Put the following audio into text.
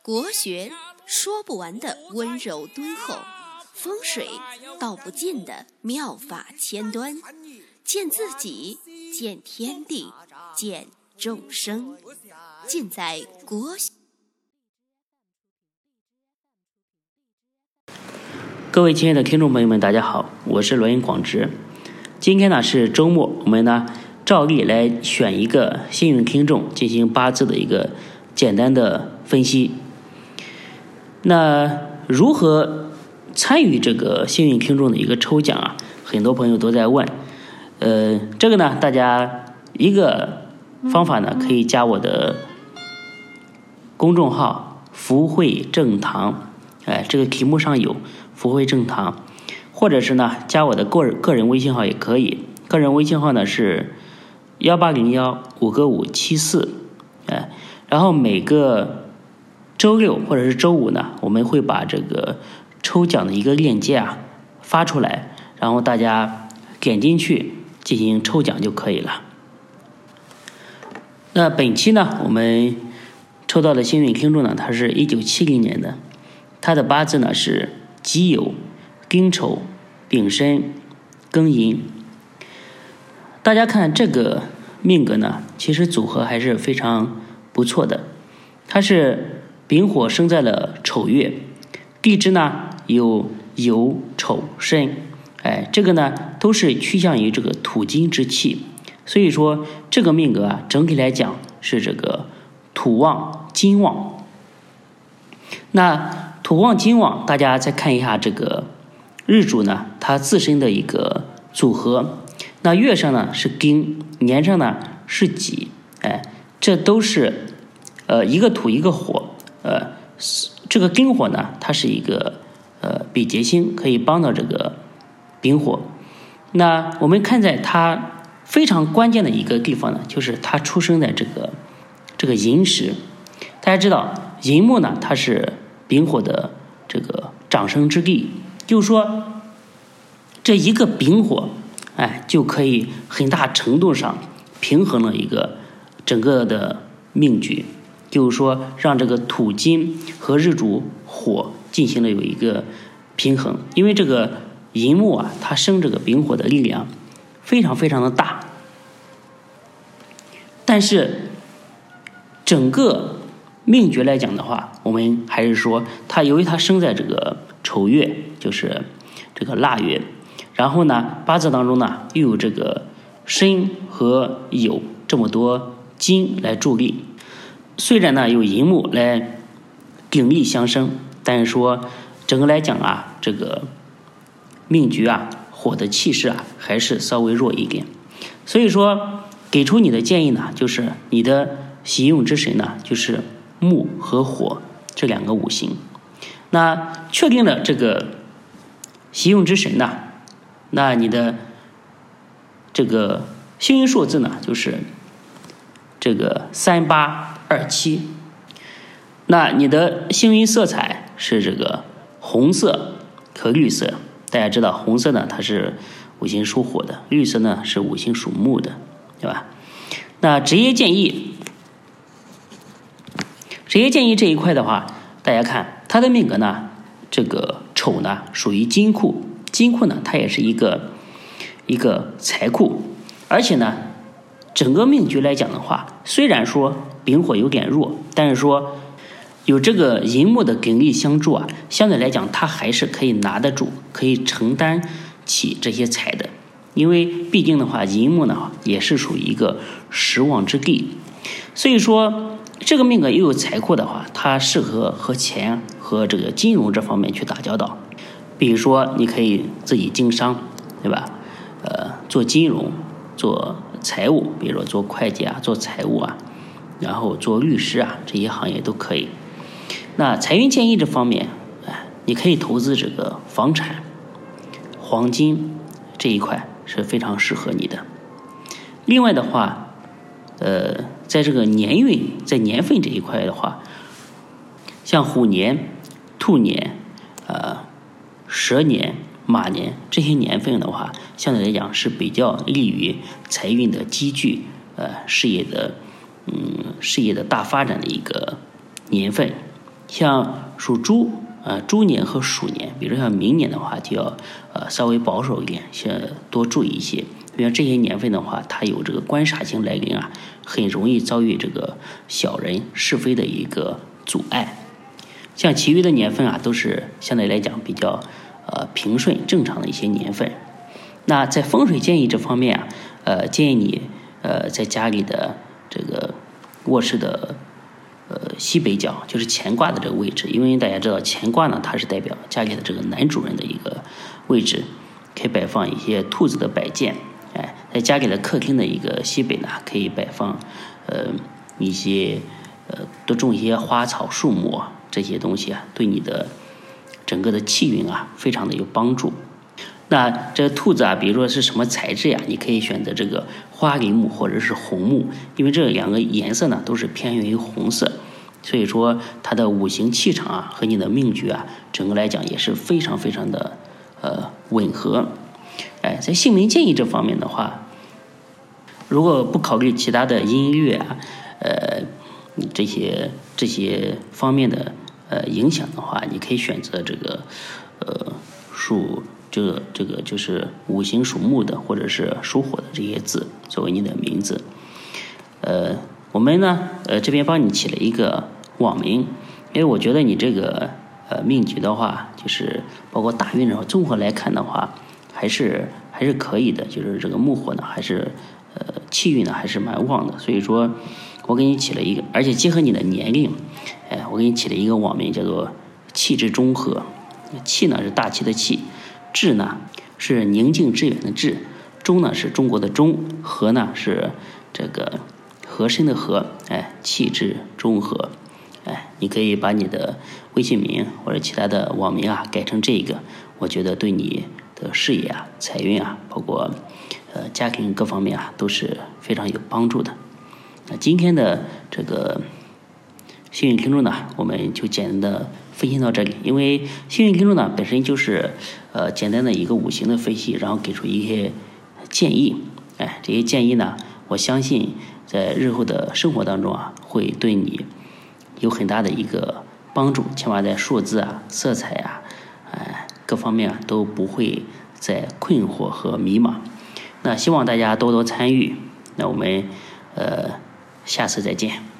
国学说不完的温柔敦厚，风水道不尽的妙法千端，见自己，见天地，见众生，尽在国学。各位亲爱的听众朋友们，大家好，我是罗云广直。今天呢是周末，我们呢照例来选一个幸运听众进行八字的一个简单的分析。那如何参与这个幸运听众的一个抽奖啊？很多朋友都在问。呃，这个呢，大家一个方法呢，可以加我的公众号“福慧正堂”，哎，这个题目上有。福慧正堂，或者是呢，加我的个人个人微信号也可以。个人微信号呢是幺八零幺五个五七四，哎，然后每个周六或者是周五呢，我们会把这个抽奖的一个链接啊发出来，然后大家点进去进行抽奖就可以了。那本期呢，我们抽到的幸运听众呢，他是一九七零年的，他的八字呢是。己酉、丁丑、丙申、庚寅，大家看这个命格呢，其实组合还是非常不错的。它是丙火生在了丑月，地支呢有酉、丑、申，哎，这个呢都是趋向于这个土金之气，所以说这个命格啊，整体来讲是这个土旺金旺。那土旺金旺，大家再看一下这个日主呢，它自身的一个组合。那月上呢是丁，年上呢是己，这都是呃一个土一个火，呃，这个丁火呢，它是一个呃比劫星，可以帮到这个丙火。那我们看在它非常关键的一个地方呢，就是它出生在这个这个寅时。大家知道寅木呢，它是。丙火的这个长生之地，就是说，这一个丙火，哎，就可以很大程度上平衡了一个整个的命局，就是说，让这个土金和日主火进行了有一个平衡。因为这个寅木啊，它生这个丙火的力量非常非常的大，但是整个。命局来讲的话，我们还是说，他由于他生在这个丑月，就是这个腊月，然后呢，八字当中呢又有这个申和酉这么多金来助力，虽然呢有寅木来鼎力相生，但是说整个来讲啊，这个命局啊，火的气势啊还是稍微弱一点，所以说给出你的建议呢，就是你的喜用之神呢，就是。木和火这两个五行，那确定了这个喜用之神呢？那你的这个幸运数字呢，就是这个三八二七。那你的幸运色彩是这个红色和绿色。大家知道，红色呢它是五行属火的，绿色呢是五行属木的，对吧？那职业建议。职业建议这一块的话，大家看他的命格呢，这个丑呢属于金库，金库呢它也是一个一个财库，而且呢，整个命局来讲的话，虽然说丙火有点弱，但是说有这个寅木的鼎力相助啊，相对来讲他还是可以拿得住，可以承担起这些财的，因为毕竟的话，寅木呢也是属于一个时旺之地，所以说。这个命格又有财库的话，它适合和钱和这个金融这方面去打交道。比如说，你可以自己经商，对吧？呃，做金融、做财务，比如说做会计啊、做财务啊，然后做律师啊，这些行业都可以。那财运建议这方面，哎，你可以投资这个房产、黄金这一块是非常适合你的。另外的话，呃。在这个年运，在年份这一块的话，像虎年、兔年、呃蛇年、马年这些年份的话，相对来讲是比较利于财运的积聚，呃事业的嗯事业的大发展的一个年份。像属猪啊猪年和鼠年，比如像明年的话，就要呃稍微保守一点，先多注意一些。比如这些年份的话，它有这个官煞星来临啊，很容易遭遇这个小人是非的一个阻碍。像其余的年份啊，都是相对来讲比较呃平顺正常的一些年份。那在风水建议这方面啊，呃，建议你呃在家里的这个卧室的呃西北角，就是乾卦的这个位置，因为大家知道乾卦呢，它是代表家里的这个男主人的一个位置，可以摆放一些兔子的摆件。哎，在家里的客厅的一个西北呢，可以摆放呃一些呃多种一些花草树木这些东西啊，对你的整个的气运啊，非常的有帮助。那这兔子啊，比如说是什么材质呀？你可以选择这个花梨木或者是红木，因为这两个颜色呢都是偏于红色，所以说它的五行气场啊和你的命局啊，整个来讲也是非常非常的呃吻合。哎，在姓名建议这方面的话，如果不考虑其他的音乐啊，呃，这些这些方面的呃影响的话，你可以选择这个呃属这个这个就是五行属木的或者是属火的这些字作为你的名字。呃，我们呢呃这边帮你起了一个网名，因为我觉得你这个呃命局的话，就是包括大运然后综合来看的话。还是还是可以的，就是这个木火呢，还是呃气运呢，还是蛮旺的。所以说，我给你起了一个，而且结合你的年龄，哎，我给你起了一个网名，叫做气质中和。气呢是大气的气，质呢是宁静致远的致，中呢是中国的中，和呢是这个和珅的和，哎，气质中和，哎，你可以把你的微信名或者其他的网名啊改成这个，我觉得对你。的事业啊，财运啊，包括呃家庭各方面啊，都是非常有帮助的。那今天的这个幸运听众呢，我们就简单的分析到这里。因为幸运听众呢，本身就是呃简单的一个五行的分析，然后给出一些建议。哎，这些建议呢，我相信在日后的生活当中啊，会对你有很大的一个帮助。起码在数字啊、色彩啊，哎。各方面啊都不会再困惑和迷茫，那希望大家多多参与，那我们呃下次再见。